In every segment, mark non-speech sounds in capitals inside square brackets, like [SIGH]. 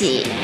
在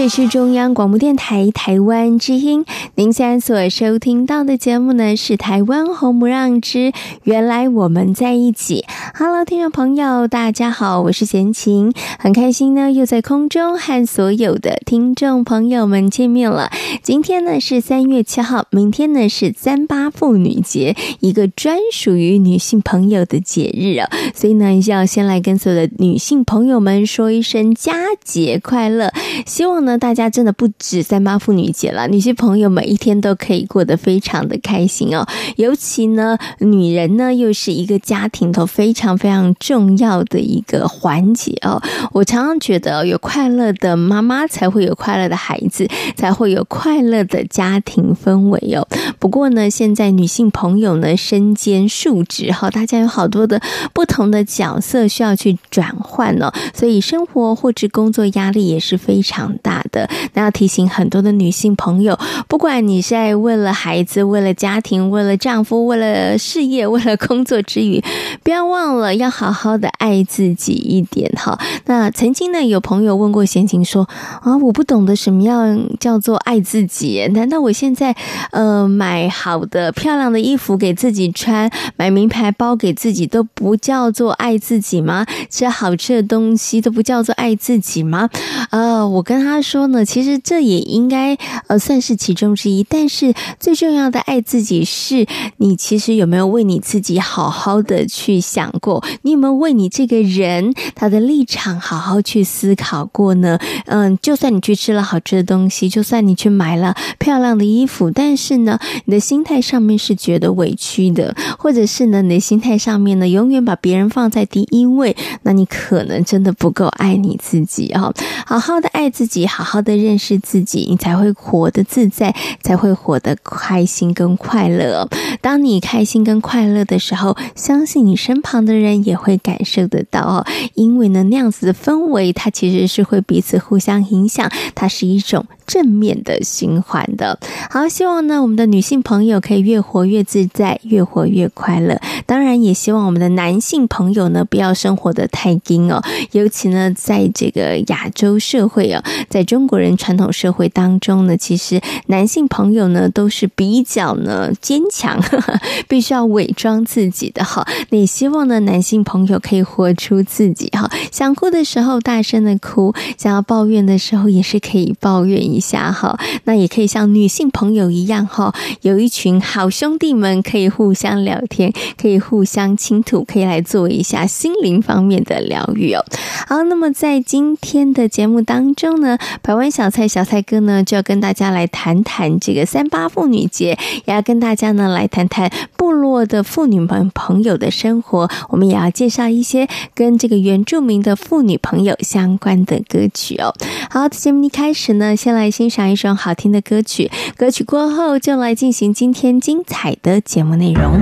这是中央广播电台台湾之音，您现在所收听到的节目呢是《台湾红不让之原来我们在一起》。Hello，听众朋友，大家好，我是贤琴，很开心呢又在空中和所有的听众朋友们见面了。今天呢是三月七号，明天呢是三八妇女节，一个专属于女性朋友的节日啊，所以呢要先来跟所有的女性朋友们说一声佳节快乐，希望呢。大家真的不止三八妇女节了，女性朋友每一天都可以过得非常的开心哦。尤其呢，女人呢又是一个家庭头非常非常重要的一个环节哦。我常常觉得，有快乐的妈妈才会有快乐的孩子，才会有快快乐的家庭氛围哦。不过呢，现在女性朋友呢身兼数职哈，大家有好多的不同的角色需要去转换哦，所以生活或者工作压力也是非常大的。那要提醒很多的女性朋友，不管你是在为了孩子、为了家庭、为了丈夫、为了事业、为了工作之余，不要忘了要好好的爱自己一点哈。那曾经呢，有朋友问过贤琴说啊，我不懂得什么样叫做爱自己？难道我现在呃买好的漂亮的衣服给自己穿，买名牌包给自己都不叫做爱自己吗？吃好吃的东西都不叫做爱自己吗？呃，我跟他。说呢，其实这也应该呃算是其中之一，但是最重要的爱自己是你其实有没有为你自己好好的去想过？你有没有为你这个人他的立场好好去思考过呢？嗯，就算你去吃了好吃的东西，就算你去买了漂亮的衣服，但是呢，你的心态上面是觉得委屈的，或者是呢，你的心态上面呢，永远把别人放在第一位，那你可能真的不够爱你自己啊！好好的爱自己，好好的认识自己，你才会活得自在，才会活得开心跟快乐。当你开心跟快乐的时候，相信你身旁的人也会感受得到哦。因为呢，那样子的氛围，它其实是会彼此互相影响，它是一种正面的循环的。好，希望呢，我们的女性朋友可以越活越自在，越活越快乐。当然，也希望我们的男性朋友呢，不要生活得太紧哦。尤其呢，在这个亚洲社会哦，在中国人传统社会当中呢，其实男性朋友呢都是比较呢坚强，呵呵，必须要伪装自己的哈。那也希望呢，男性朋友可以活出自己哈。想哭的时候大声的哭，想要抱怨的时候也是可以抱怨一下哈。那也可以像女性朋友一样哈，有一群好兄弟们可以互相聊天，可以互相倾吐，可以来做一下心灵方面的疗愈哦。好，那么在今天的节目当中呢。百万小菜小菜哥呢，就要跟大家来谈谈这个三八妇女节，也要跟大家呢来谈谈部落的妇女们朋友的生活。我们也要介绍一些跟这个原住民的妇女朋友相关的歌曲哦。好，节目一开始呢，先来欣赏一首好好听的歌曲。歌曲过后就来进行今天精彩的节目内容。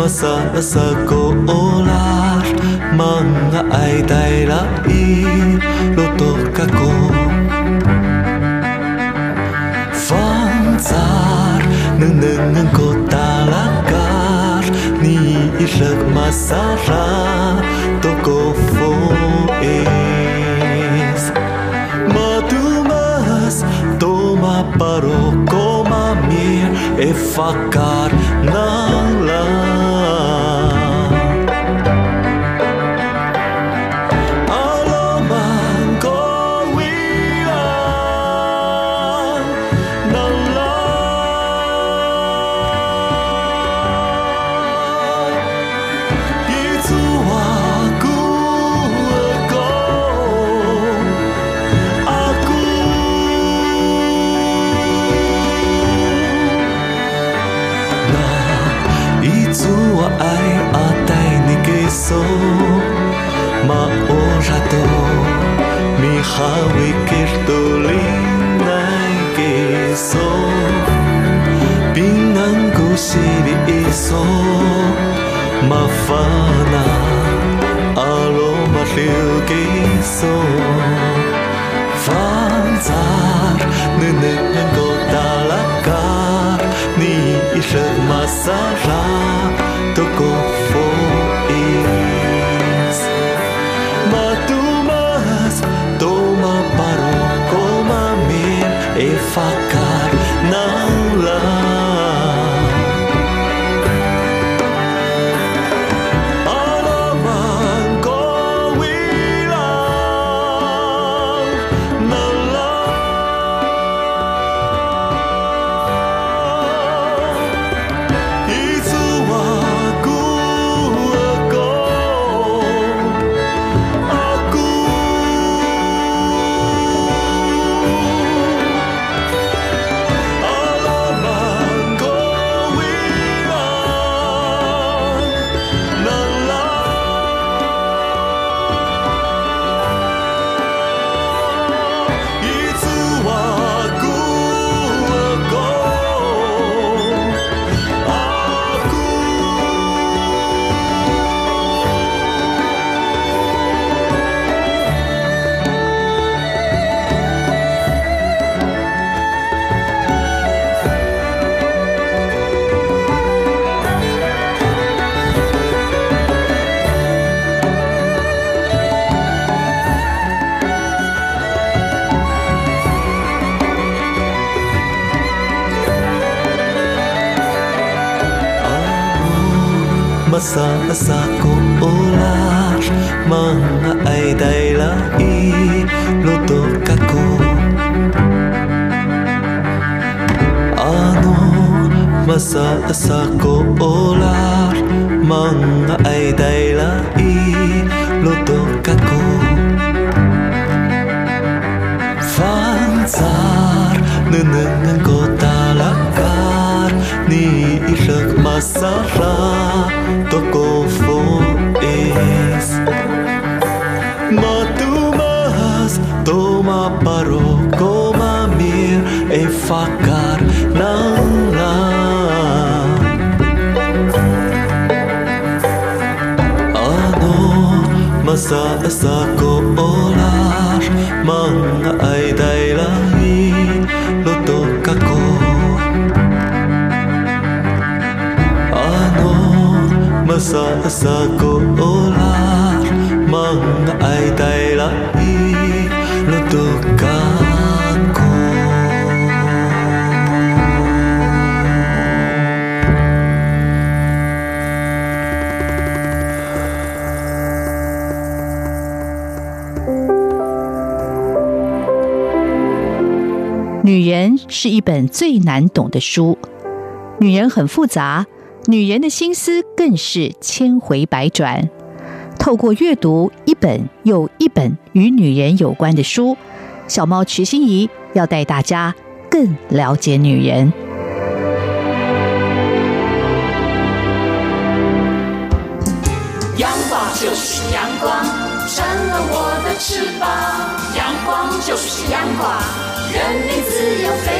masa sekolah mengai dailai luto kako Fanzar nenengen kota lakar ni ilek masara toko foes Matumas toma paro komamir e fakar 女人是一本最难懂的书，女人很复杂，女人的心思更是千回百转。透过阅读一本又一本与女人有关的书，小猫瞿欣怡要带大家更了解女人。阳光就是阳光，成了我的翅膀。阳光就是阳光，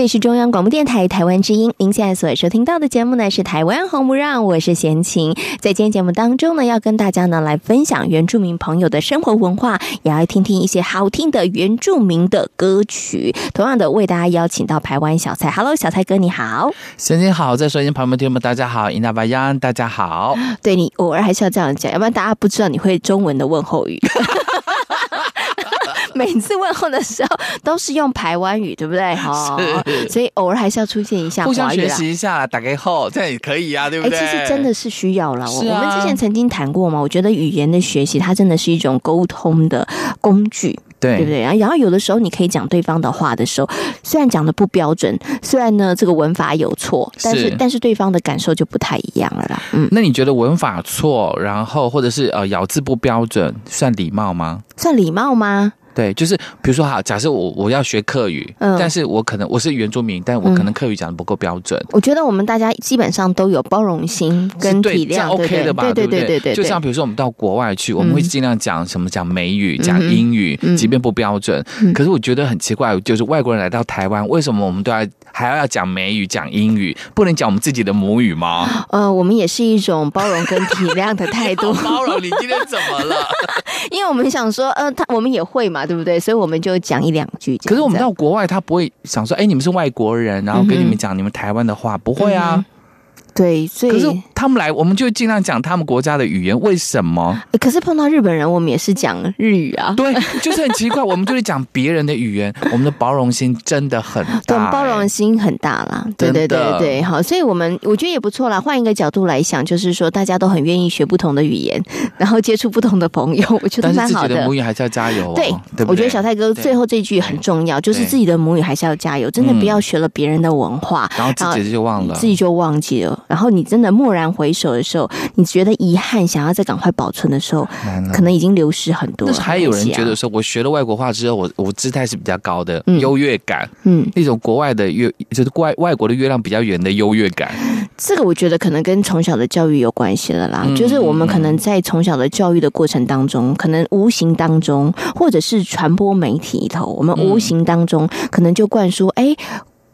这是中央广播电台台湾之音，您现在所收听到的节目呢是《台湾红不让》，我是贤琴。在今天节目当中呢，要跟大家呢来分享原住民朋友的生活文化，也要听听一些好听的原住民的歌曲。同样的，为大家邀请到台湾小蔡，Hello，小蔡哥你好，贤琴好，在收音旁边听众们大家好，伊娜巴央大家好。对你偶尔还是要这样讲，要不然大家不知道你会中文的问候语。[LAUGHS] [LAUGHS] 每次问候的时候都是用台湾语，对不对？哈，所以偶尔还是要出现一下，互相学习一下，打开后，这样也可以啊，对不对？哎，其实真的是需要了。我、啊、我们之前曾经谈过嘛，我觉得语言的学习，它真的是一种沟通的工具，对，对不对？然后有的时候你可以讲对方的话的时候，虽然讲的不标准，虽然呢这个文法有错，但是，是但是对方的感受就不太一样了啦。嗯，那你觉得文法错，然后或者是呃咬字不标准，算礼貌吗？算礼貌吗？对，就是比如说哈，假设我我要学客语，嗯，但是我可能我是原住民，但我可能客语讲的不够标准。我觉得我们大家基本上都有包容心跟体谅，OK 的吧？对对对对对。就像比如说我们到国外去，我们会尽量讲什么讲美语、讲英语，即便不标准。可是我觉得很奇怪，就是外国人来到台湾，为什么我们都要还要要讲美语、讲英语，不能讲我们自己的母语吗？呃，我们也是一种包容跟体谅的态度。[LAUGHS] 包容，你今天怎么了？[LAUGHS] 因为我们想说，呃，他我们也会嘛，对不对？所以我们就讲一两句。可是我们到国外，他不会想说，哎，你们是外国人，然后跟你们讲你们台湾的话，不会啊。对，所以可是他们来，我们就尽量讲他们国家的语言。为什么？可是碰到日本人，我们也是讲日语啊。对，就是很奇怪，我们就是讲别人的语言，我们的包容心真的很 [LAUGHS] 大，对，包容心很大啦。对对对对，好，所以我们我觉得也不错啦。换一个角度来想，就是说大家都很愿意学不同的语言，[LAUGHS] 然后接触不同的朋友，[LAUGHS] 我觉得蛮好的。自己的母语还是要加油哦。对，对我觉得小泰哥最后这句很重要，就是自己的母语还是要加油，真的不要学了别人的文化，然后自己就忘了，自己就忘记了，然后你真的。蓦然回首的时候，你觉得遗憾，想要再赶快保存的时候，可能已经流失很多。但是还有人觉得说，我学了外国话之后，我我姿态是比较高的，优越感，嗯，那种国外的月，就是外外国的月亮比较圆的优越感。这个我觉得可能跟从小的教育有关系了啦。就是我们可能在从小的教育的过程当中，可能无形当中，或者是传播媒体里头，我们无形当中可能就灌输，哎，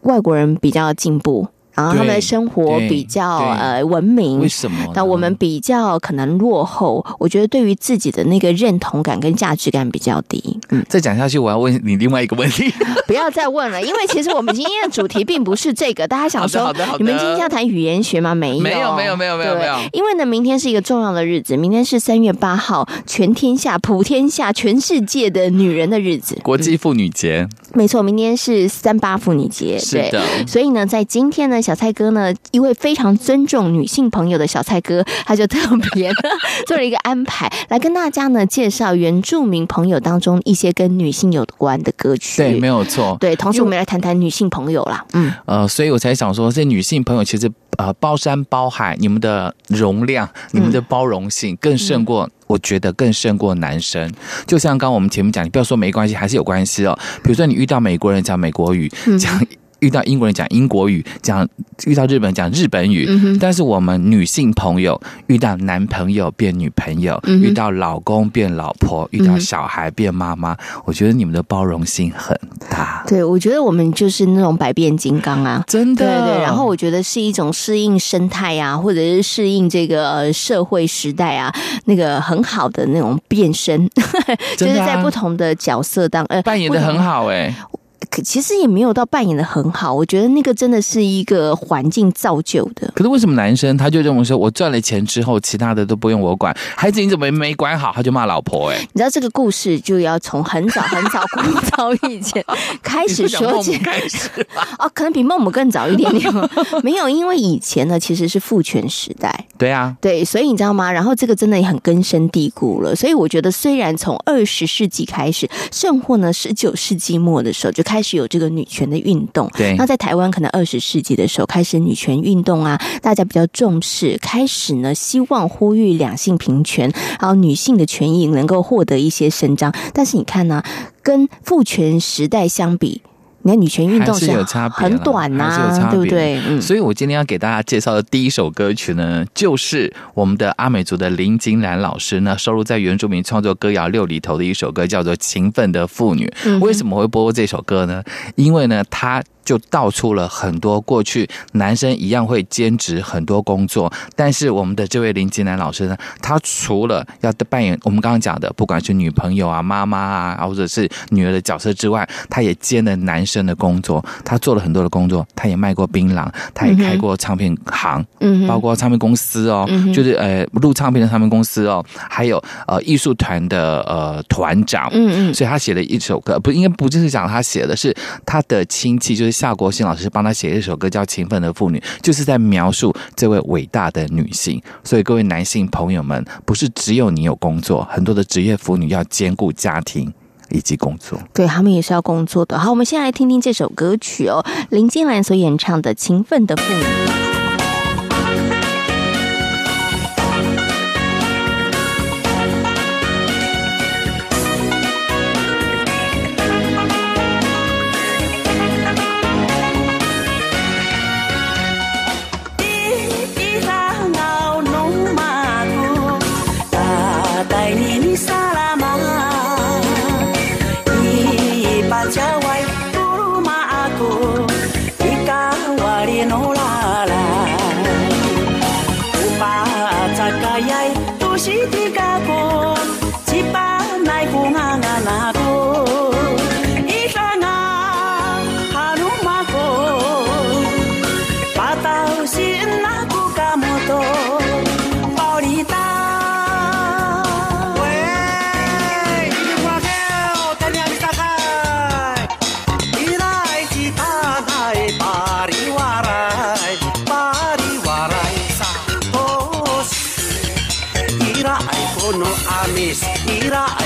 外国人比较进步。然后他们的生活比较呃文明，为什么？但我们比较可能落后。我觉得对于自己的那个认同感跟价值感比较低。嗯，再讲下去，我要问你另外一个问题。[LAUGHS] 不要再问了，因为其实我们今天的主题并不是这个。大家想说，你们今天要谈语言学吗？没有，没有，没有，没有，没有，没有。因为呢，明天是一个重要的日子，明天是三月八号，全天下、普天下、全世界的女人的日子——国际妇女节。没错，明天是三八妇女节。是的，所以呢，在今天呢，小蔡哥呢。一位非常尊重女性朋友的小蔡哥，他就特别 [LAUGHS] 做了一个安排，来跟大家呢介绍原住民朋友当中一些跟女性有关的歌曲。对，没有错。对，同时我们来谈谈女性朋友啦。嗯，呃，所以我才想说，这女性朋友其实呃包山包海，你们的容量、你们的包容性更胜过，嗯、我觉得更胜过男生。就像刚刚我们前面讲，你不要说没关系，还是有关系哦。比如说你遇到美国人讲美国语，讲。嗯遇到英国人讲英国语，讲遇到日本人讲日本语，嗯、但是我们女性朋友遇到男朋友变女朋友，嗯、遇到老公变老婆，遇到小孩变妈妈，嗯、我觉得你们的包容性很大。对，我觉得我们就是那种百变金刚啊，真的。对对，然后我觉得是一种适应生态啊，或者是适应这个社会时代啊，那个很好的那种变身，[LAUGHS] 就是在不同的角色当呃扮演的很好哎、欸。其实也没有到扮演的很好，我觉得那个真的是一个环境造就的。可是为什么男生他就认为说，我赚了钱之后，其他的都不用我管，孩子你怎么没管好，他就骂老婆？哎，你知道这个故事就要从很早很早古早以前 [LAUGHS] 开始说起开始 [LAUGHS] 哦，可能比孟母更早一点点。[LAUGHS] 没有，因为以前呢其实是父权时代。对啊，对，所以你知道吗？然后这个真的也很根深蒂固了。所以我觉得，虽然从二十世纪开始，甚或呢十九世纪末的时候就开始。有这个女权的运动，对。那在台湾可能二十世纪的时候开始女权运动啊，大家比较重视，开始呢希望呼吁两性平权，然后女性的权益能够获得一些伸张。但是你看呢，跟父权时代相比。你看女权运动还是有差别，很短呐、啊，对不对？嗯，所以我今天要给大家介绍的第一首歌曲呢，就是我们的阿美族的林金兰老师呢收录在原住民创作歌谣六里头的一首歌，叫做《勤奋的妇女》。为什么会播这首歌呢？因为呢，他。就道出了很多过去男生一样会兼职很多工作，但是我们的这位林金兰老师呢，他除了要扮演我们刚刚讲的，不管是女朋友啊、妈妈啊，或者是女儿的角色之外，他也兼了男生的工作。他做了很多的工作，他也卖过槟榔，他也开过唱片行，嗯，包括唱片公司哦，就是呃录唱片的唱片公司哦，还有呃艺术团的呃团长，嗯嗯，所以他写了一首歌，不应该不就是讲他写的是他的亲戚，就是。夏国新老师帮他写一首歌，叫《勤奋的妇女》，就是在描述这位伟大的女性。所以各位男性朋友们，不是只有你有工作，很多的职业妇女要兼顾家庭以及工作，对，他们也是要工作的。好，我们先来听听这首歌曲哦，林金兰所演唱的《勤奋的妇女》。tirar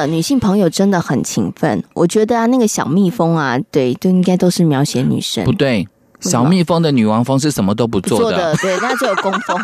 的女性朋友真的很勤奋，我觉得啊，那个小蜜蜂啊，对，都应该都是描写女生。不对，小蜜蜂的女王蜂是什么都不做的，不做的对，那只有工蜂。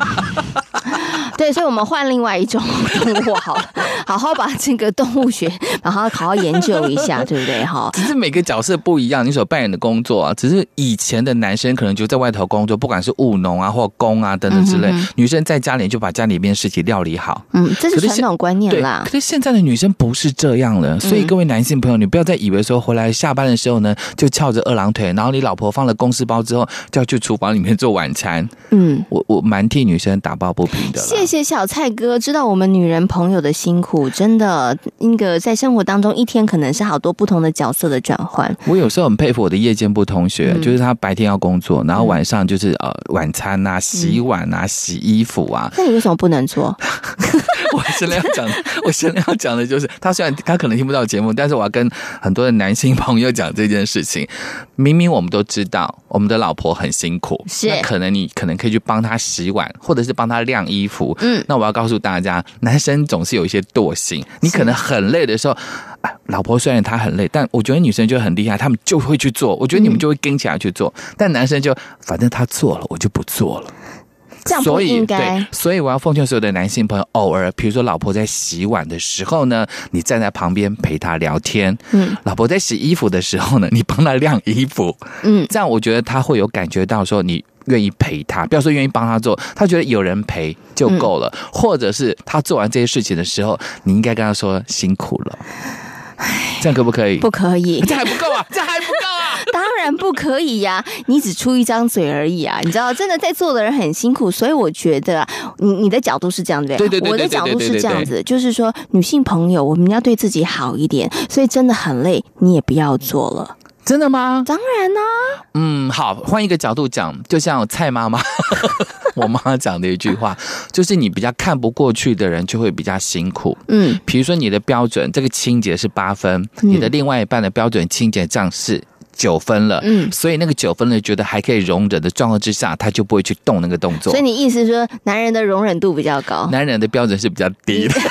对，所以我们换另外一种动物好了，[LAUGHS] 好好把这个动物学，然后好好研究一下，[LAUGHS] 对不对？哈，只是每个角色不一样，你所扮演的工作啊，只是以前的男生可能就在外头工作，不管是务农啊或工啊等等之类，嗯、哼哼女生在家里就把家里面事情料理好。嗯，这是传统观念啦。可是现在的女生不是这样了，所以各位男性朋友，你不要再以为说回来下班的时候呢，就翘着二郎腿，然后你老婆放了公司包之后，就要去厨房里面做晚餐。嗯，我我蛮替女生打抱不平的。谢谢小蔡哥，知道我们女人朋友的辛苦，真的，那个在生活当中一天可能是好多不同的角色的转换。我有时候很佩服我的夜间部同学，嗯、就是他白天要工作，然后晚上就是呃晚餐啊、洗碗啊、洗衣服啊。[LAUGHS] 那你为什么不能做？[LAUGHS] 我现在要讲，[LAUGHS] 我现在要讲的就是，他虽然他可能听不到节目，但是我要跟很多的男性朋友讲这件事情。明明我们都知道，我们的老婆很辛苦，是那可能你可能可以去帮他洗碗，或者是帮他晾衣服。嗯，那我要告诉大家，男生总是有一些惰性，你可能很累的时候，哎，老婆虽然她很累，但我觉得女生就很厉害，她们就会去做。我觉得你们就会跟起来去做，嗯、但男生就反正他做了，我就不做了。这样不应该。所以，对，所以我要奉劝所有的男性朋友，偶尔，比如说老婆在洗碗的时候呢，你站在旁边陪她聊天。嗯，老婆在洗衣服的时候呢，你帮她晾衣服。嗯，这样我觉得他会有感觉到说你愿意陪他，不要说愿意帮他做，他觉得有人陪就够了。嗯，或者是他做完这些事情的时候，你应该跟他说辛苦了。这样可不可以？不可以，[LAUGHS] 这还不够啊！[LAUGHS] 这还不够啊！[LAUGHS] 当然不可以呀、啊！你只出一张嘴而已啊！你知道，真的在做的人很辛苦，所以我觉得你你的角度是这样对，对对对，我的角度是这样子，就是说女性朋友，我们要对自己好一点，所以真的很累，你也不要做了。真的吗？当然啦、啊。嗯，好，换一个角度讲，就像蔡妈妈，[LAUGHS] 我妈妈讲的一句话，就是你比较看不过去的人，就会比较辛苦。嗯，比如说你的标准，这个清洁是八分，嗯、你的另外一半的标准清洁账是九分了。嗯，所以那个九分呢，觉得还可以容忍的状况之下，他就不会去动那个动作。所以你意思是说，男人的容忍度比较高，男人的标准是比较低的。[LAUGHS]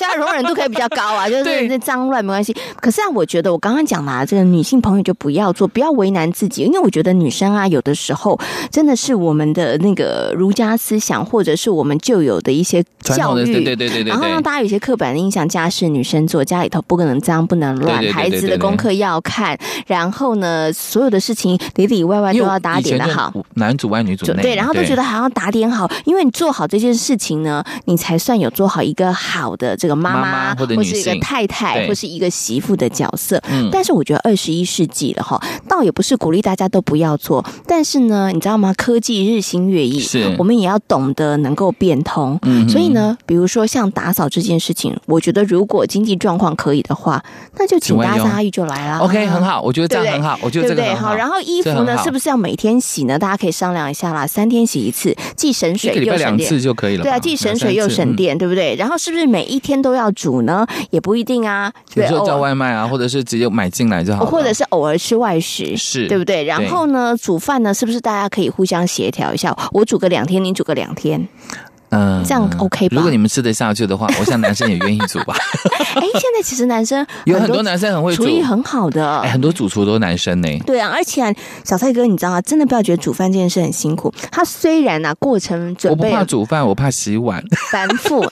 虽然容忍度可以比较高啊，[LAUGHS] 就是那脏乱没关系。可是啊，我觉得我刚刚讲啦这个女性朋友就不要做，不要为难自己，因为我觉得女生啊，有的时候真的是我们的那个儒家思想，或者是我们旧有的一些教育，对对对对对，然后让大家有些刻板的印象，家事女生做，家里头不可能脏，不能乱，孩子的功课要看，然后呢，所有的事情里里外外都要打点的好，男主外女主内，对，然后都觉得还要打点好，因为你做好这件事情呢，你才算有做好一个好的这个妈妈。或者是一个太太，或是一个媳妇的角色。嗯，但是我觉得二十一世纪了哈，倒也不是鼓励大家都不要做。但是呢，你知道吗？科技日新月异，是我们也要懂得能够变通。嗯，所以呢，比如说像打扫这件事情，我觉得如果经济状况可以的话，那就请大家阿姨就来啦。OK，很好，我觉得这样很好。我觉得这个很好。好，然后衣服呢，是不是要每天洗呢？大家可以商量一下啦。三天洗一次，既省水又省电，两次就可以了。对啊，既省水又省电，对不对？然后是不是每一天都要？煮呢也不一定啊，有时候叫外卖啊，或者是直接买进来就好，或者是偶尔吃外食，是对不对？然后呢，煮饭呢，是不是大家可以互相协调一下？我煮个两天，你煮个两天。嗯，这样 OK 吧？如果你们吃得下去的话，[LAUGHS] 我想男生也愿意煮吧。[LAUGHS] 哎，现在其实男生 [LAUGHS] 有很多男生很会煮，厨艺很好的，哎，很多主厨都是男生呢。对啊，而且小蔡哥，你知道啊？真的不要觉得煮饭这件事很辛苦。他虽然啊，过程准备，我不怕煮饭，我怕洗碗繁复。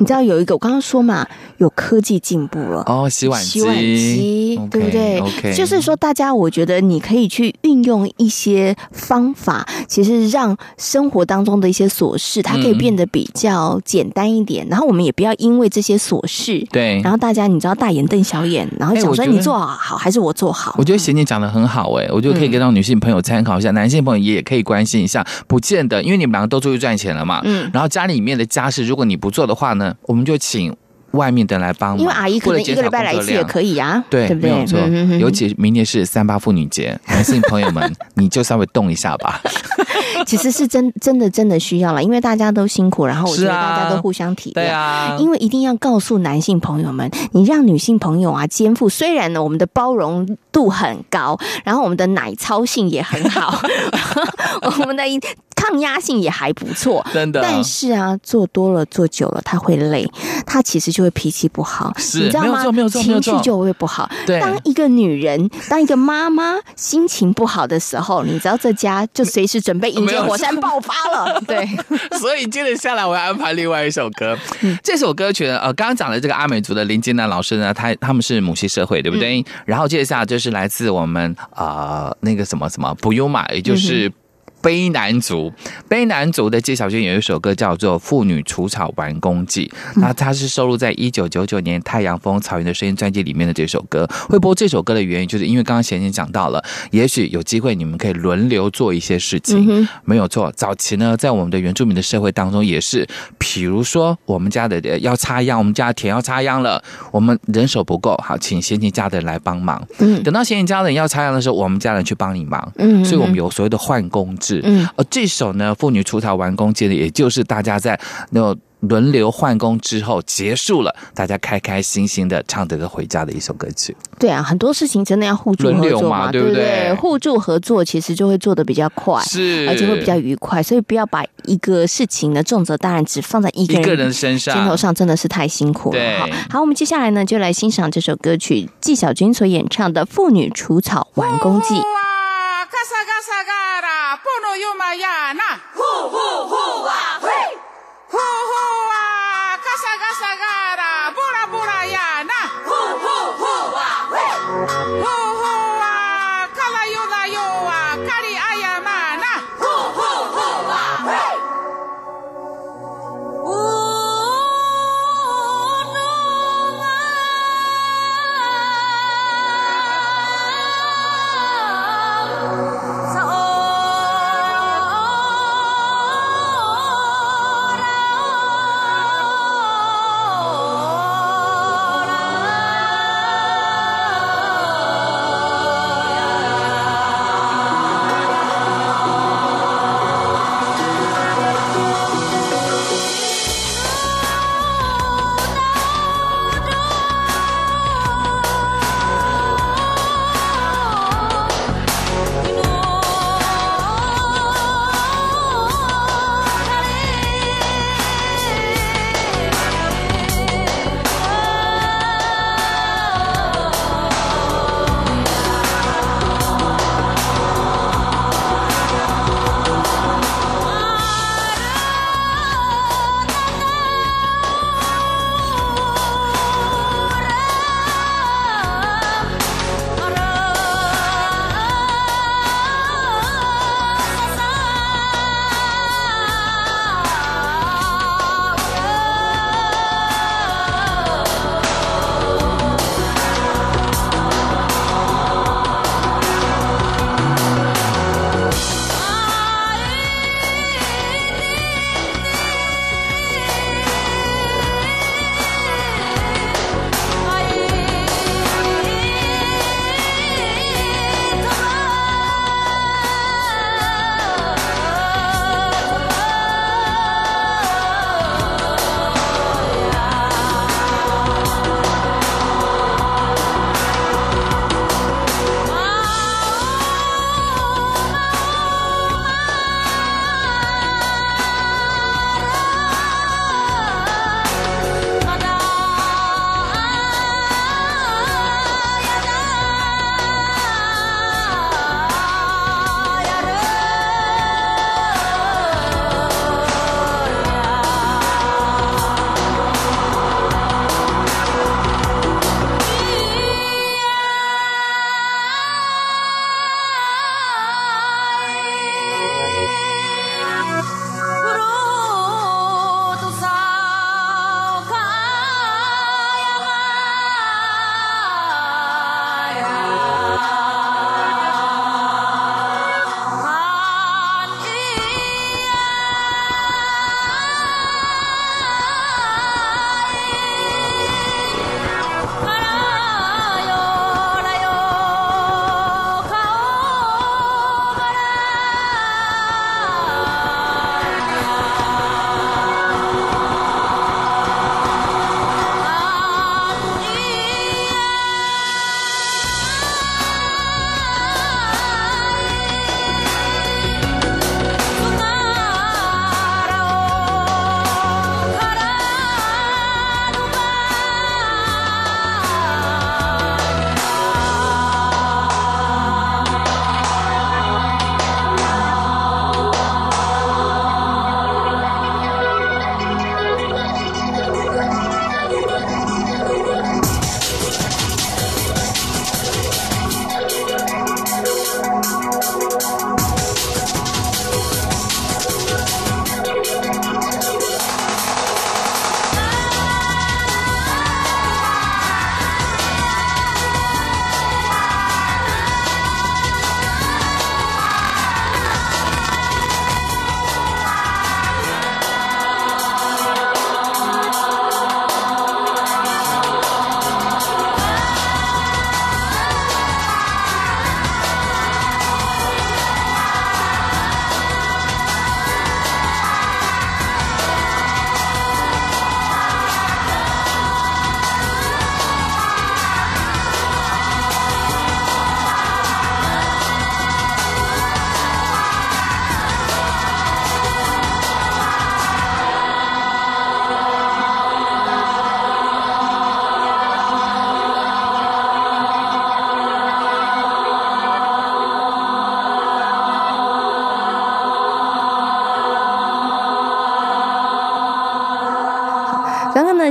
你知道有一个，我刚刚说嘛，有科技进步了哦，洗碗机，洗碗机，对不对？OK，就是说，大家我觉得你可以去运用一些方法，其实让生活当中的一些琐事，它可以变得比较。简单一点，然后我们也不要因为这些琐事，对，然后大家你知道大眼瞪小眼，然后想说你做好好还是我做好？我觉得贤姐讲的很好哎，我觉得可以给到女性朋友参考一下，嗯、男性朋友也可以关心一下，不见得，因为你们两个都出去赚钱了嘛，嗯，然后家里面的家事如果你不做的话呢，我们就请。外面的人来帮忙，因为阿姨可能一个礼拜来一次也可以啊，对，对不对？没有错。嗯、哼哼，尤其明年是三八妇女节，男性朋友们，你就稍微动一下吧。[LAUGHS] 其实是真真的真的需要了，因为大家都辛苦，然后我觉得大家都互相体谅。对啊，因为一定要告诉男性朋友们，你让女性朋友啊肩负，虽然呢我们的包容度很高，然后我们的奶操性也很好，[LAUGHS] [LAUGHS] 我们的。抗压性也还不错，真的。但是啊，做多了做久了，他会累，他其实就会脾气不好，是你知道吗？没有错没有情绪就会不好。对当一个女人，当一个妈妈心情不好的时候，你知道这家就随时准备迎接火山爆发了。[LAUGHS] 对，所以接着下来我要安排另外一首歌。嗯这首歌曲呢，呃，刚刚讲的这个阿美族的林金南老师呢，他他们是母系社会，对不对？嗯、然后接着下来就是来自我们呃那个什么什么普悠玛，也就是。卑南族，卑南族的纪晓君有一首歌叫做《妇女除草完工记》，那它是收录在一九九九年《太阳风草原的声音》专辑里面的这首歌。会播这首歌的原因，就是因为刚刚贤贤讲到了，也许有机会你们可以轮流做一些事情，嗯、没有错。早期呢，在我们的原住民的社会当中，也是，比如说我们家的要插秧，我们家的田要插秧了，我们人手不够，好，请贤贤家的人来帮忙。嗯，等到贤贤家的人要插秧的时候，我们家人去帮你忙。嗯，所以我们有所谓的换工。嗯，而这首呢，妇女除草完工记的，也就是大家在那轮流换工之后结束了，大家开开心心的唱着歌回家的一首歌曲。对啊，很多事情真的要互助合作嘛，嘛对不对？互助合作其实就会做的比较快，是，而且会比较愉快。所以不要把一个事情的重责大任只放在一个人，一个人身上，肩头上真的是太辛苦了。好，好，我们接下来呢，就来欣赏这首歌曲，纪晓君所演唱的《妇女除草完工记》。哟玛呀那，呼呼呼啊嘿，呼呼啊，嘎沙嘎沙嘎啦，布拉布拉呀那，呼呼呼啊嘿，呼呼啊，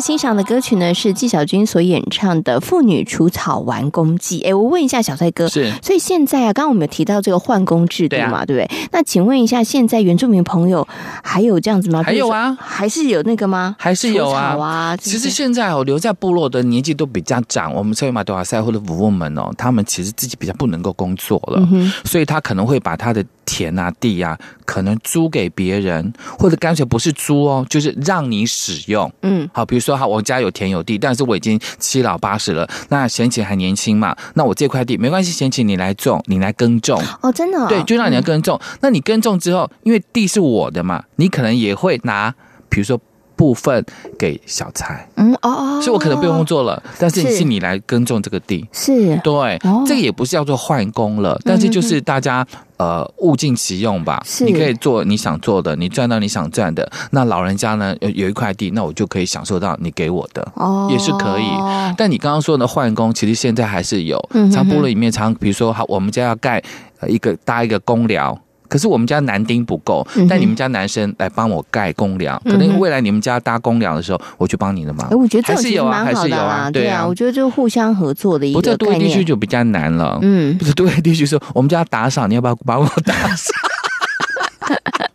欣赏的歌曲呢是纪晓君所演唱的《妇女除草完工记》。哎，我问一下小帅哥，是，所以现在啊，刚刚我们有提到这个换工制度嘛，对，不对？那请问一下，现在原住民朋友还有这样子吗？还有啊，还是有那个吗？还是有啊，啊。其实现在哦，留在部落的年纪都比较长，我们称为马多瓦塞或者服务们哦，他们其实自己比较不能够工作了，嗯、所以他可能会把他的。田啊地啊，可能租给别人，或者干脆不是租哦，就是让你使用。嗯，好，比如说哈，我家有田有地，但是我已经七老八十了，那闲钱还年轻嘛，那我这块地没关系，闲钱你来种，你来耕种。哦，真的、哦？对，就让你来耕种。嗯、那你耕种之后，因为地是我的嘛，你可能也会拿，比如说。部分给小蔡，嗯哦哦，所以我可能不用做了，但是是。你来耕种这个地，是。对，这个也不是叫做换工了，但是就是大家呃物尽其用吧，是，你可以做你想做的，你赚到你想赚的，那老人家呢有有一块地，那我就可以享受到你给我的，哦，也是可以。但你刚刚说的换工，其实现在还是有，常部落里面常，比如说好，我们家要盖一个搭一个公寮。可是我们家男丁不够，但你们家男生来帮我盖公粮，嗯、可能未来你们家搭公粮的时候，我去帮你的忙。哎我觉得这还是有啊，还是有啊，对啊，我觉得就互相合作的一个概念。不在都会地区就比较难了，嗯，不是 [LAUGHS] 都会地区说我们家打扫，你要不要帮我打扫？[LAUGHS]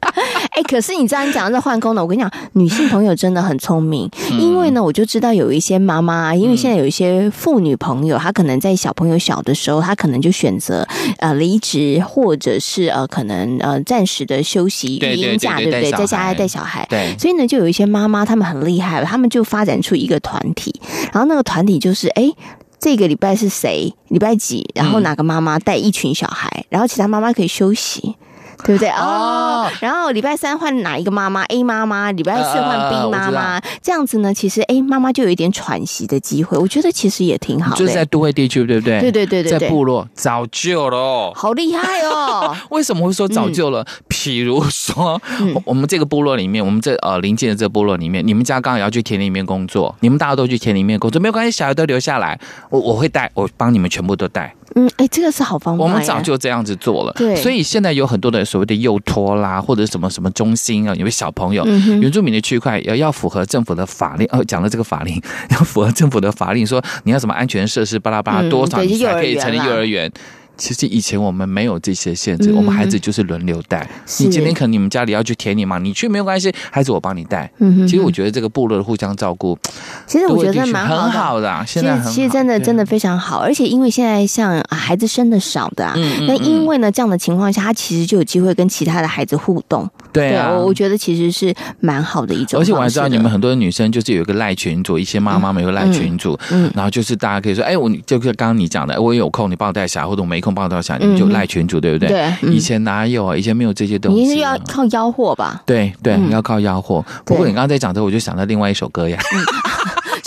哎，可是你这样讲的换工呢？我跟你讲，女性朋友真的很聪明，因为呢，我就知道有一些妈妈，因为现在有一些妇女朋友，她可能在小朋友小的时候，她可能就选择呃离职，或者是呃可能呃暂时的休息育婴假，对不对？在家带小孩，对，所以呢，就有一些妈妈，她们很厉害，她们就发展出一个团体，然后那个团体就是哎，这个礼拜是谁？礼拜几？然后哪个妈妈带一群小孩，然后其他妈妈可以休息。对不对哦？然后礼拜三换哪一个妈妈？A 妈妈，礼拜四换 B 妈妈，这样子呢？其实 A 妈妈就有一点喘息的机会，我觉得其实也挺好的。就是在都会地区，对不对？对对对对，在部落早就了，好厉害哦！[LAUGHS] 为什么会说早就了？譬如说，我们这个部落里面，我们这呃邻近的这个部落里面，你们家刚好要去田里面工作，你们大家都去田里面工作，没有关系，小孩都留下来，我我会带，我帮你们全部都带。嗯，哎，这个是好方法。我们早就这样子做了，对。所以现在有很多的所谓的幼托啦，或者什么什么中心啊，有些小朋友？嗯、原住民的区块要要符合政府的法令哦，讲了这个法令 [LAUGHS] 要符合政府的法令，说你要什么安全设施巴拉巴拉多少你才可以成立幼儿园。其实以前我们没有这些限制，嗯、我们孩子就是轮流带。你今天可能你们家里要去田里嘛，你去没有关系，孩子我帮你带。嗯哼，其实我觉得这个部落的互相照顾，其实我觉得蛮很好的。现在其实真的真的非常好，而且因为现在像孩子生的少的啊，那、嗯、因为呢这样的情况下，他其实就有机会跟其他的孩子互动。对啊，我我觉得其实是蛮好的一种。而且我还知道你们很多的女生就是有一个赖群组，一些妈妈们有赖群组，嗯，然后就是大家可以说，哎，我就是刚刚你讲的，我有空你帮我带小孩，或者我没空帮我带小孩，你们就。赖群主对不对？对，以前哪有啊？以前没有这些东西。你是要靠吆喝吧？对对，要靠吆喝。不过你刚刚在讲这，我就想到另外一首歌呀。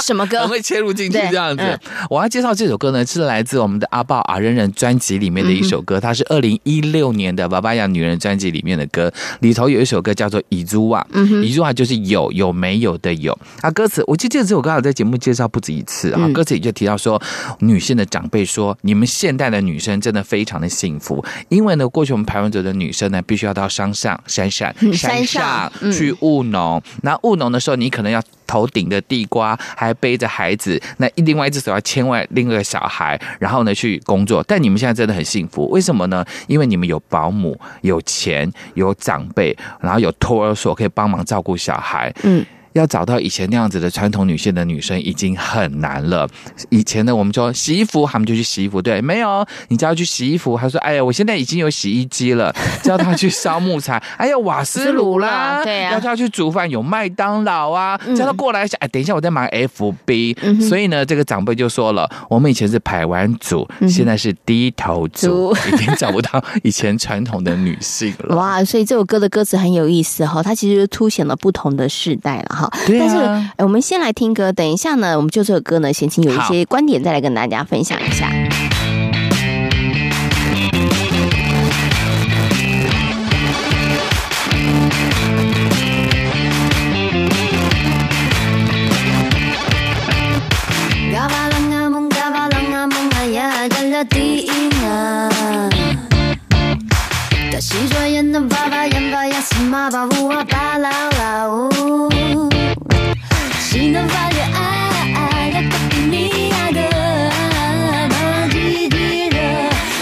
什么歌？我会切入进去这样子。我要介绍这首歌呢，是来自我们的阿豹阿人人专辑里面的一首歌，它是二零一六年的《娃娃养女人》专辑里面的歌，里头有一首歌叫做《伊珠瓦》。伊珠啊就是有有没有的有。啊，歌词我记得这首歌我在节目介绍不止一次啊。歌词里就提到说，女性的长辈说，你们现代的女生真的非常的幸福，因为呢，过去我们排湾族的女生呢，必须要到山上、山上、山上去务农。那务农的时候，你可能要。头顶的地瓜，还背着孩子，那另外一只手要牵外另一个小孩，然后呢去工作。但你们现在真的很幸福，为什么呢？因为你们有保姆、有钱、有长辈，然后有托儿所可以帮忙照顾小孩。嗯。要找到以前那样子的传统女性的女生已经很难了。以前呢，我们说洗衣服，他们就去洗衣服。对，没有，你叫她去洗衣服，他说：“哎呀，我现在已经有洗衣机了。[LAUGHS] ”叫他去烧木材，哎呀，瓦斯炉啦，对呀。要叫他去煮饭，有麦当劳啊。叫他过来一下，哎，等一下，我在忙 FB。所以呢，这个长辈就说了：“我们以前是排湾族，现在是低头族，[LAUGHS] 已经找不到以前传统的女性了。”哇，所以这首歌的歌词很有意思哈，它其实就凸显了不同的世代了哈。但是我们先来听歌等一下呢我们就这首歌呢先请有一些观点再来跟大家分享一下。在西双版纳，版纳呀西双版纳，花巴拉拉舞。西双版纳的傣家姑娘美丽极了，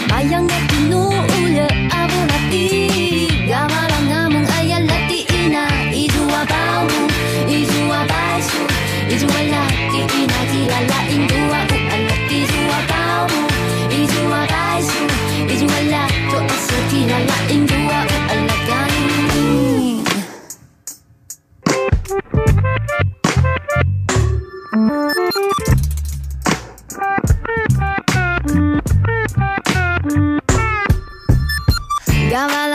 太阳的奴儿啊，阿不拉蒂，嘎瓦拉阿蒙，哎呀拉蒂娜，彝族阿爸舞，彝族阿摆舞，彝族阿拉蒂娜，滴啦啦印度娃。Yeah.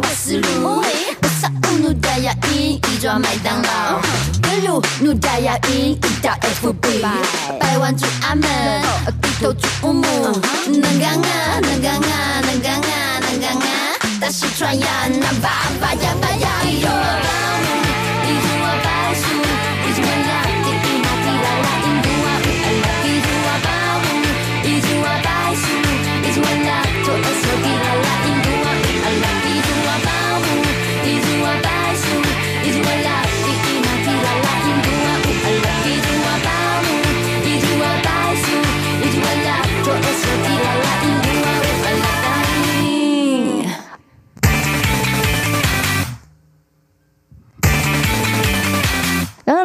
外四路，我操！怒大牙鹰一抓麦当劳，格鲁努家呀因一打 FB，百万祝阿门，低头祝母母，能干啊能干啊能干啊能干啊，大西川呀那爸爸呀爸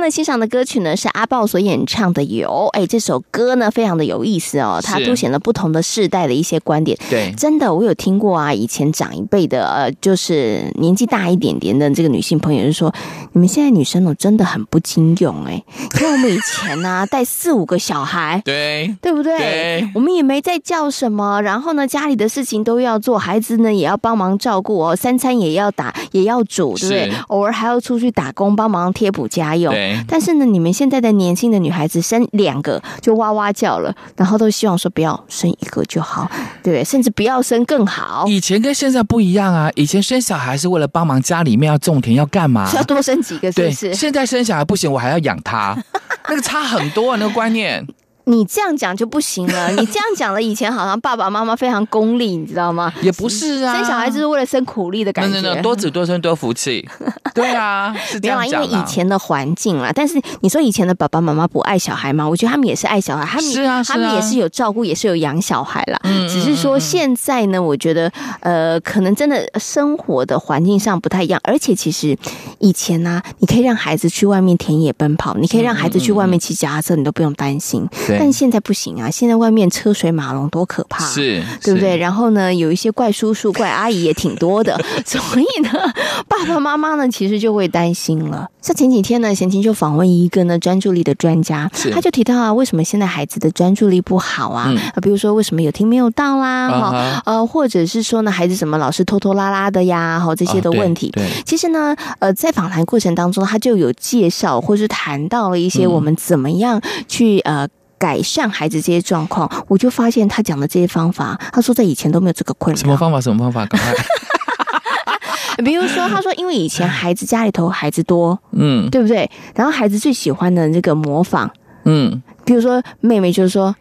呢，欣赏的歌曲呢是阿豹所演唱的《有》。哎，这首歌呢非常的有意思哦，它凸显了不同的世代的一些观点。对，真的，我有听过啊，以前长一辈的，呃，就是年纪大一点点的这个女性朋友就说，你们现在女生哦真的很不经用哎，因为我们以前呢、啊、带四五个小孩。对，对不对？对我们也没在叫什么，然后呢，家里的事情都要做，孩子呢也要帮忙照顾哦，三餐也要打，也要煮，对不对？偶尔还要出去打工，帮忙贴补家用。对但是呢，你们现在的年轻的女孩子生两个就哇哇叫了，然后都希望说不要生一个就好，对？甚至不要生更好，以前跟现在不一样啊，以前生小孩是为了帮忙家里面要种田要干嘛？是 [LAUGHS] 要多生几个，是，不是？现在生小孩不行，我还要养他，[LAUGHS] 那个差很多啊，那个观念。你这样讲就不行了。[LAUGHS] 你这样讲了，以前好像爸爸妈妈非常功利，你知道吗？也不是啊，生小孩就是为了生苦力的感觉。no, no, no, 多子多孙多福气。[LAUGHS] 对啊，是这样讲。因为以前的环境啦，但是你说以前的爸爸妈妈不爱小孩吗？我觉得他们也是爱小孩，他们是啊，他们也是有照顾，也是有养小孩啦。嗯，只是说现在呢，我觉得呃，可能真的生活的环境上不太一样，而且其实以前呢、啊，你可以让孩子去外面田野奔跑，你可以让孩子去外面骑脚踏车，你都不用担心。对但现在不行啊，现在外面车水马龙多可怕，是，对不对？然后呢，有一些怪叔叔、怪阿姨也挺多的，[LAUGHS] 所以呢，爸爸妈妈呢，其实就会担心了。像前几天呢，贤琴就访问一个呢专注力的专家，是他就提到啊，为什么现在孩子的专注力不好啊？比如说为什么有听没有到啦，哈、呃，或者是说呢，孩子怎么老是拖拖拉拉的呀，哈，这些的问题。其实呢，呃，在访谈过程当中，他就有介绍或是谈到了一些我们怎么样去、嗯、呃。改善孩子这些状况，我就发现他讲的这些方法，他说在以前都没有这个困扰。什么方法？什么方法？赶快。[LAUGHS] 比如说，他说因为以前孩子家里头孩子多，嗯，对不对？然后孩子最喜欢的这个模仿，嗯，比如说妹妹就是说，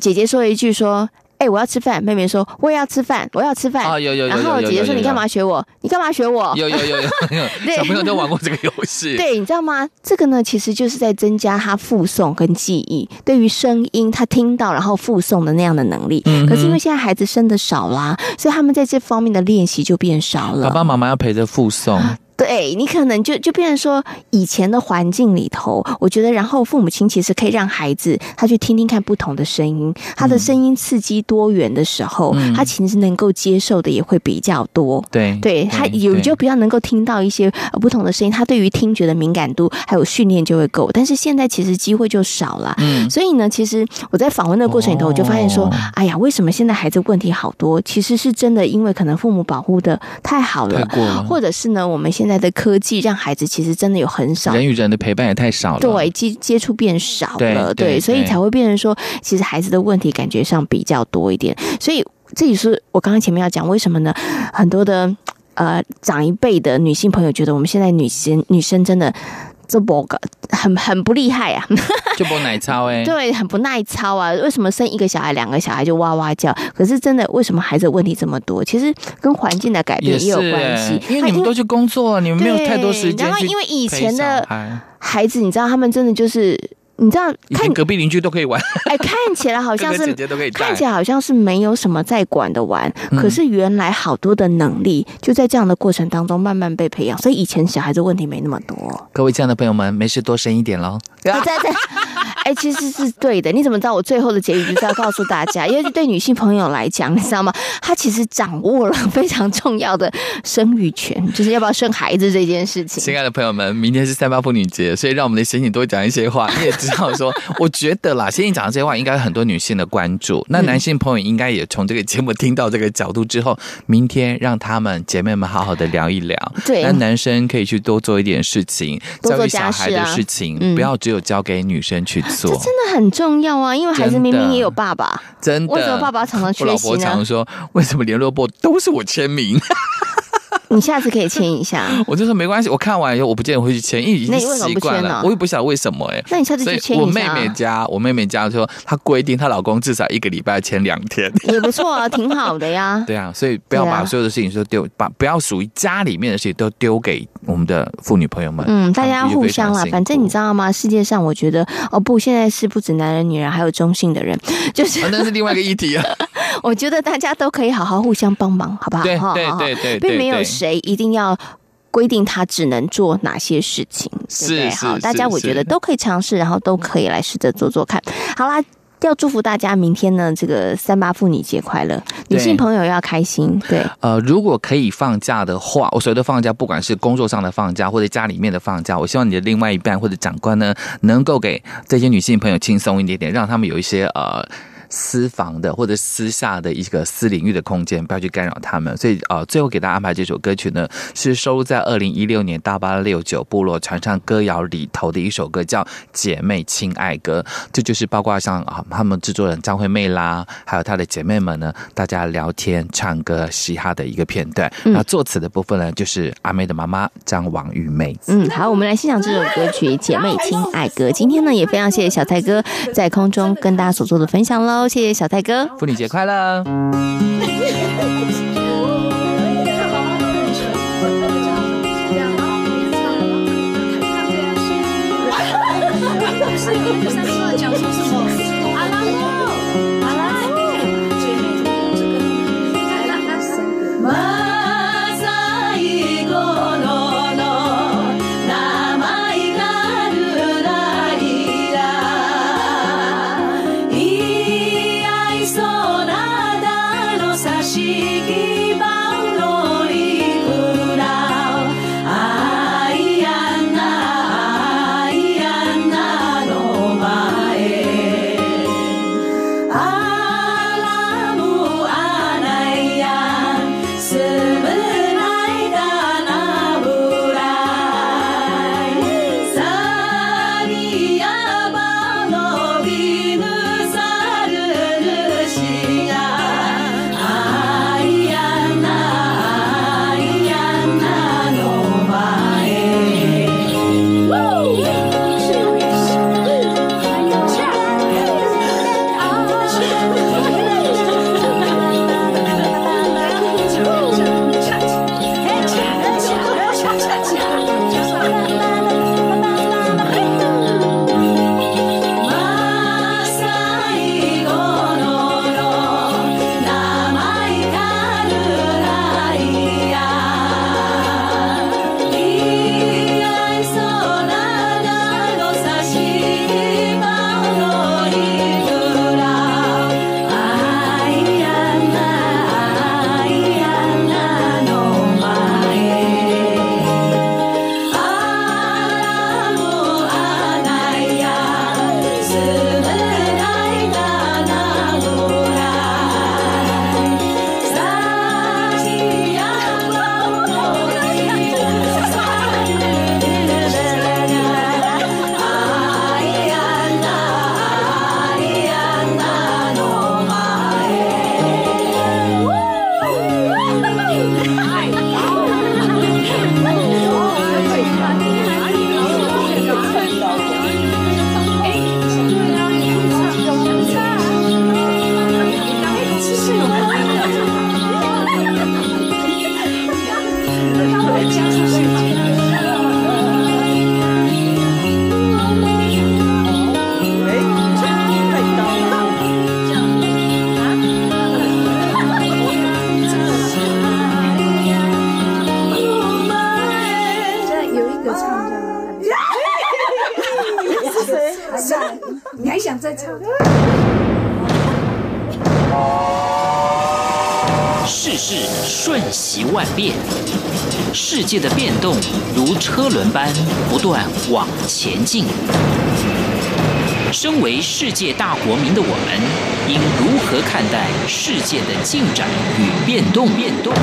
姐姐说一句说。哎、欸，我要吃饭。妹妹说我也要吃饭，我要吃饭。啊，有有有。然后姐姐说你干嘛学我？你干嘛学我？有有有有有。[LAUGHS] [LAUGHS] 小朋友都玩过这个游戏。[LAUGHS] 对，你知道吗？这个呢，其实就是在增加他附送跟记忆，对于声音他听到然后附送的那样的能力。嗯。可是因为现在孩子生的少啦，所以他们在这方面的练习就变少了。爸爸妈妈要陪着复诵。对，你可能就就变成说，以前的环境里头，我觉得，然后父母亲其实可以让孩子他去听听看不同的声音，他的声音刺激多元的时候，嗯、他其实能够接受的也会比较多。对，对他有就比较能够听到一些不同的声音，他对于听觉的敏感度还有训练就会够。但是现在其实机会就少了，嗯，所以呢，其实我在访问的过程里头，我就发现说，哎呀，为什么现在孩子问题好多？其实是真的，因为可能父母保护的太好了，了或者是呢，我们现在的科技让孩子其实真的有很少人与人的陪伴也太少了，对接接触变少了，对，对，对所以才会变成说，其实孩子的问题感觉上比较多一点。所以这也是我刚刚前面要讲为什么呢？很多的呃长一辈的女性朋友觉得我们现在女生女生真的。这不个很很不厉害啊，[LAUGHS] 就不奶操哎，对，很不耐操啊。为什么生一个小孩、两个小孩就哇哇叫？可是真的，为什么孩子问题这么多？其实跟环境的改变也有关系，因为你们都去工作，你们没有太多时间。然后因为以前的孩子，你知道，他们真的就是。你知道，看隔壁邻居都可以玩，[LAUGHS] 哎，看起来好像是 [LAUGHS] 姐姐都可以，看起来好像是没有什么在管的玩，嗯、可是原来好多的能力就在这样的过程当中慢慢被培养，所以以前小孩子问题没那么多。各位亲爱的朋友们，没事多生一点喽。[LAUGHS] 对对对，哎，其实是对的。你怎么知道我最后的结语就是要告诉大家？因为对女性朋友来讲，你知道吗？她其实掌握了非常重要的生育权，就是要不要生孩子这件事情。亲爱的朋友们，明天是三八妇女节，所以让我们的贤颖多讲一些话。你也知道说，我觉得啦，贤颖讲的这些话应该很多女性的关注。那男性朋友应该也从这个节目听到这个角度之后，明天让他们姐妹们好好的聊一聊。对，那男生可以去多做一点事情，教育小孩的事情，啊、不要只有交给女生去做。这真的很重要啊，因为孩子明明也有爸爸，真的。为什么爸爸常常缺席呢？我老婆常说，为什么联络簿都是我签名？[LAUGHS] 你下次可以签一下，[LAUGHS] 我就说没关系，我看完以后我不见得会去签，因为已经习惯了，我也不晓得为什么哎、欸。那你下次去签一下。我妹妹家，我妹妹家说她规定她老公至少一个礼拜签两天，[LAUGHS] 也不错啊，挺好的呀。[LAUGHS] 对啊，所以不要把所有的事情都丢，把不要属于家里面的事情都丢给我们的妇女朋友们。嗯，大家互相啦，反正你知道吗？世界上我觉得哦不，现在是不止男人女人，还有中性的人，就是、啊、那是另外一个议题啊。我觉得大家都可以好好互相帮忙，好不好？对对对对，并没有谁一定要规定他只能做哪些事情，对不对？好，大家我觉得都可以尝试，然后都可以来试着做做看。好啦，要祝福大家明天呢，这个三八妇女节快乐，女性朋友要开心。对，呃，如果可以放假的话，我所谓的放假，不管是工作上的放假，或者家里面的放假，我希望你的另外一半或者长官呢，能够给这些女性朋友轻松一点点，让他们有一些呃。私房的或者私下的一个私领域的空间，不要去干扰他们。所以啊、呃，最后给大家安排这首歌曲呢，是收录在二零一六年哒吧六九部落传唱歌谣里头的一首歌，叫《姐妹亲爱歌》。这就是包括像啊，他们制作人张惠妹啦，还有她的姐妹们呢，大家聊天、唱歌、嘻哈的一个片段。那、嗯、作词的部分呢，就是阿妹的妈妈张王玉妹。嗯，好，我们来欣赏这首歌曲《姐妹亲爱歌》。今天呢，也非常谢谢小蔡哥在空中跟大家所做的分享喽。谢谢小泰哥，妇女节快乐！[LAUGHS] 瞬息万变，世界的变动如车轮般不断往前进。身为世界大国民的我们，应如何看待世界的进展与变动？变动。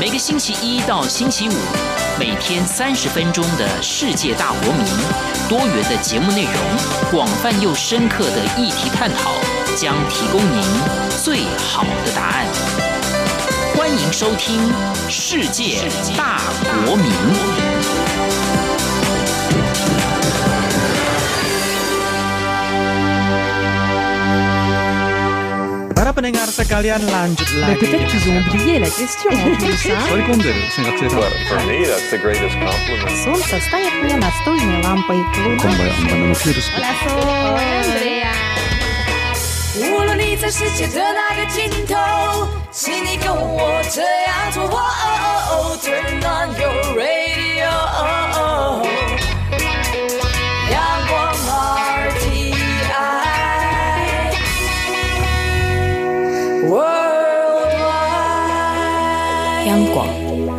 每个星期一到星期五，每天三十分钟的世界大国民，多元的节目内容，广泛又深刻的议题探讨，将提供您最好的答案。欢迎收听《世界大国民》。Para pendengar sekalian lanjut lagi. Peut-être qu'ils ont oublié la question en plus, hein For me, that's the greatest compliment. Солнце станет мне настольной лампой. 无论你在世界的哪个尽头，请你跟我这样做。Turn on your radio. 阳光 RTI，央广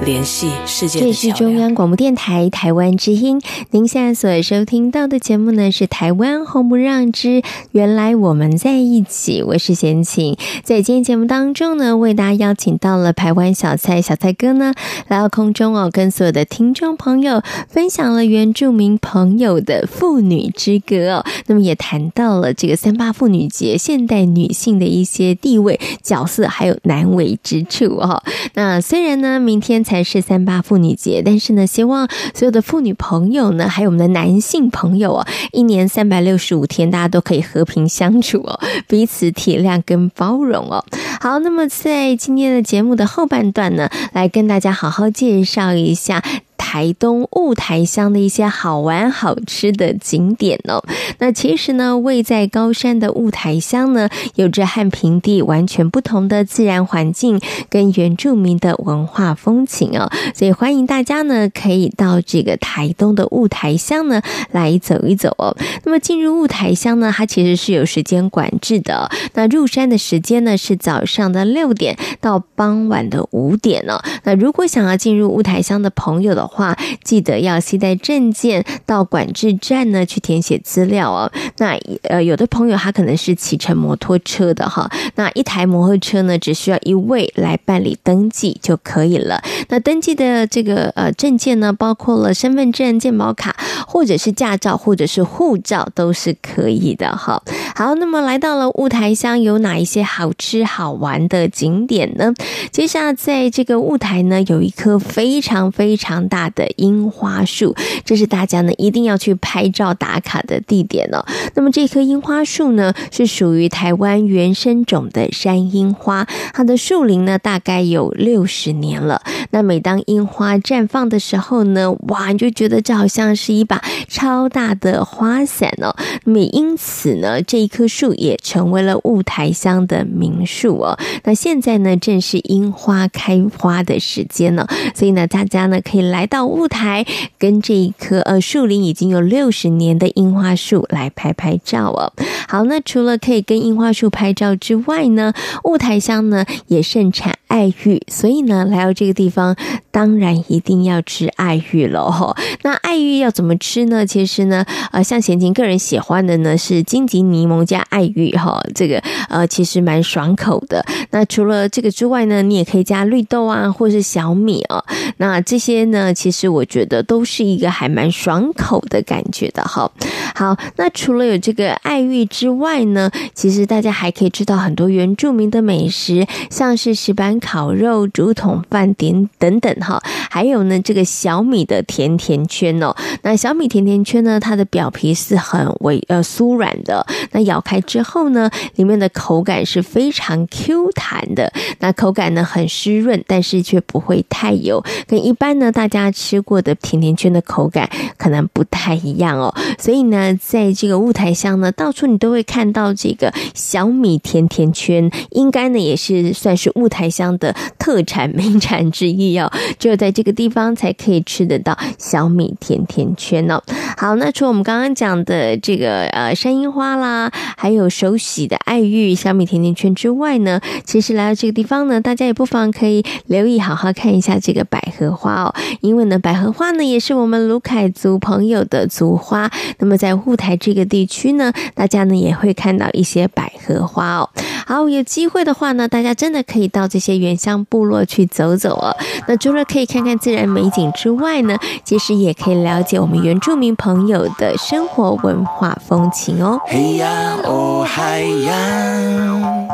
联系世界。这是中央广播电台台湾之音，您现在所收听到的节目呢是《台湾红不让之原来我们在一起》，我是贤琴。在今天节目当中呢，为大家邀请到了台湾小蔡小蔡哥呢来到空中哦，跟所有的听众朋友分享了原住民朋友的妇女之歌哦。那么也谈到了这个三八妇女节现代女性的一些地位、角色，还有难为之处哦。那虽然呢，明天才是三八妇女节，但是呢，希望所有的妇女朋友呢，还有我们的男性朋友哦，一年三百六十五天，大家都可以和平相处哦，彼此体谅跟包容哦。好，那么在今天的节目的后半段呢，来跟大家好好介绍一下。台东雾台乡的一些好玩好吃的景点哦，那其实呢，位在高山的雾台乡呢，有着和平地完全不同的自然环境跟原住民的文化风情哦，所以欢迎大家呢可以到这个台东的雾台乡呢来走一走哦。那么进入雾台乡呢，它其实是有时间管制的，那入山的时间呢是早上的六点到傍晚的五点哦。那如果想要进入雾台乡的朋友的话，话记得要携带证件到管制站呢去填写资料哦。那呃，有的朋友他可能是骑乘摩托车的哈，那一台摩托车呢只需要一位来办理登记就可以了。那登记的这个呃证件呢，包括了身份证、健保卡，或者是驾照，或者是护照都是可以的哈。好，那么来到了雾台乡，有哪一些好吃好玩的景点呢？接下来在这个雾台呢，有一棵非常非常大的樱花树，这是大家呢一定要去拍照打卡的地点哦。那么这棵樱花树呢，是属于台湾原生种的山樱花，它的树龄呢大概有六十年了。那每当樱花绽放的时候呢，哇，你就觉得这好像是一把超大的花伞哦。那么因此呢，这一棵树也成为了雾台乡的名树哦。那现在呢，正是樱花开花的时间呢，所以呢，大家呢可以来到。到雾台，跟这一棵呃树林已经有六十年的樱花树来拍拍照哦。好，那除了可以跟樱花树拍照之外呢，雾台乡呢也盛产爱玉，所以呢来到这个地方，当然一定要吃爱玉喽。那爱玉要怎么吃呢？其实呢，呃，像贤琴个人喜欢的呢是金桔柠檬加爱玉哈，这个呃其实蛮爽口的。那除了这个之外呢，你也可以加绿豆啊，或是小米哦。那这些呢，其实我觉得都是一个还蛮爽口的感觉的哈。好，那除了有这个爱玉之外呢，其实大家还可以吃到很多原住民的美食，像是石板烤肉、竹筒饭点等等哈。还有呢，这个小米的甜甜圈哦。那小米甜甜圈呢，它的表皮是很微呃酥软的，那咬开之后呢，里面的口感是非常 Q 弹的。那口感呢很湿润，但是却不会太油，跟一般呢大家吃过的甜甜圈的口感可能不太一样哦。所以呢。在这个雾台乡呢，到处你都会看到这个小米甜甜圈，应该呢也是算是雾台乡的特产名产之一哦。只有在这个地方才可以吃得到小米甜甜圈哦。好，那除了我们刚刚讲的这个呃山樱花啦，还有手洗的爱玉小米甜甜圈之外呢，其实来到这个地方呢，大家也不妨可以留意好好看一下这个百合花哦，因为呢百合花呢也是我们鲁凯族朋友的族花。那么在雾台这个地区呢，大家呢也会看到一些百合花哦。好，有机会的话呢，大家真的可以到这些原乡部落去走走哦。那除了可以看看自然美景之外呢，其实也可以了解我们原住民朋友的生活文化风情哦。嘿呀哦海洋，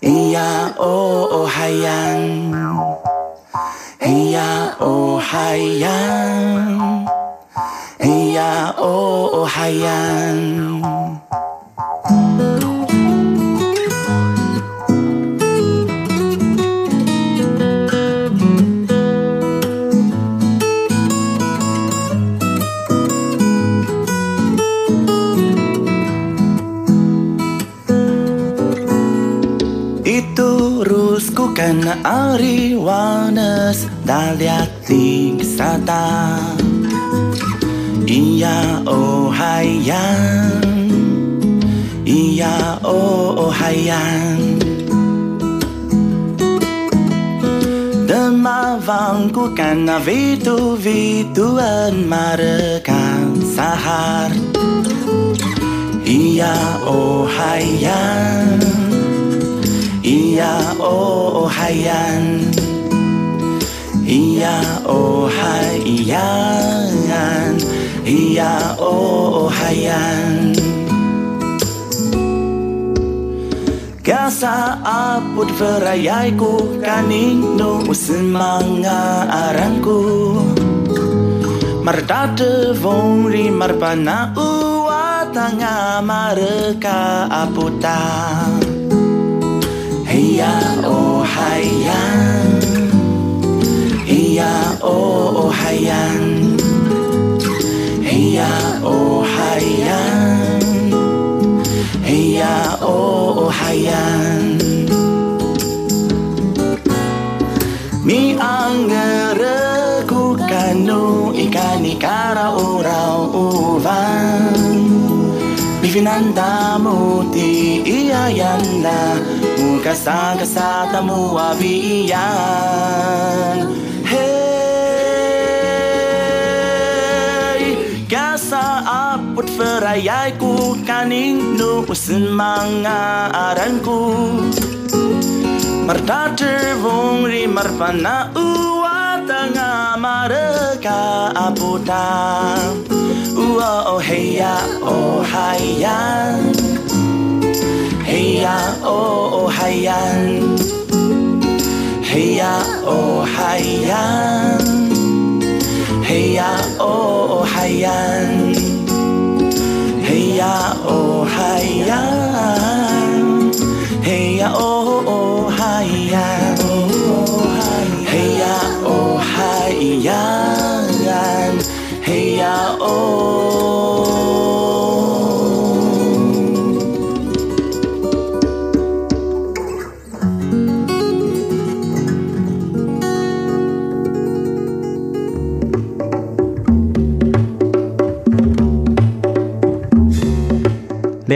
咿呀哦哦嗨呀，嘿呀哦海洋，嘿呀哦哦嗨呀。Karena ariwanes daliati sata. Iya oh hayan Iya oh oh hayan Demavangku karena vitu vituan marekan sahar. Iya oh hayan Iya oh hayan Iya oh hayan Iya oh hayan Kasa aput verayaiku kanino usemanga aranku Mardate vongri marpana uatanga mareka aputa Iya oh hayan. Iya oh oh hayan. Iya oh hayan. Iya oh oh hayan. Mi angere ku kanu ikan ikara urau uvan. Bivinanda muti iyayanda Kasang-kasata kasakasatamu abiyan Hey Gasa aput ferayaiku kaning nu aran aranku Mertater vung rimar pana uwa tanga mareka aputa Uwa oh heya oh hayan 呀哦哦，海洋！嘿呀哦，海洋！嘿呀哦，海洋！嘿呀哦，海洋！嘿呀哦哦，海洋！嘿呀哦，海洋！嘿呀哦。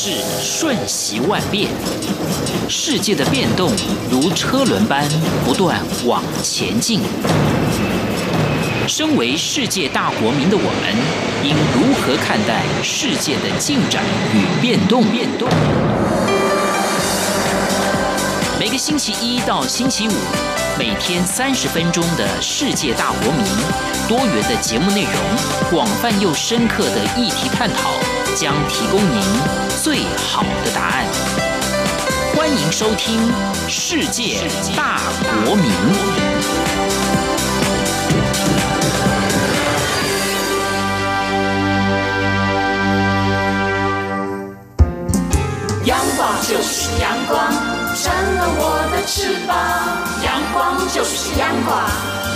事瞬息万变，世界的变动如车轮般不断往前进。身为世界大国民的我们，应如何看待世界的进展与变动？变动。每个星期一到星期五，每天三十分钟的世界大国民，多元的节目内容，广泛又深刻的议题探讨，将提供您最好的答案。欢迎收听《世界大国民》。阳光就是阳光，闪了我的翅膀。阳光就是阳光，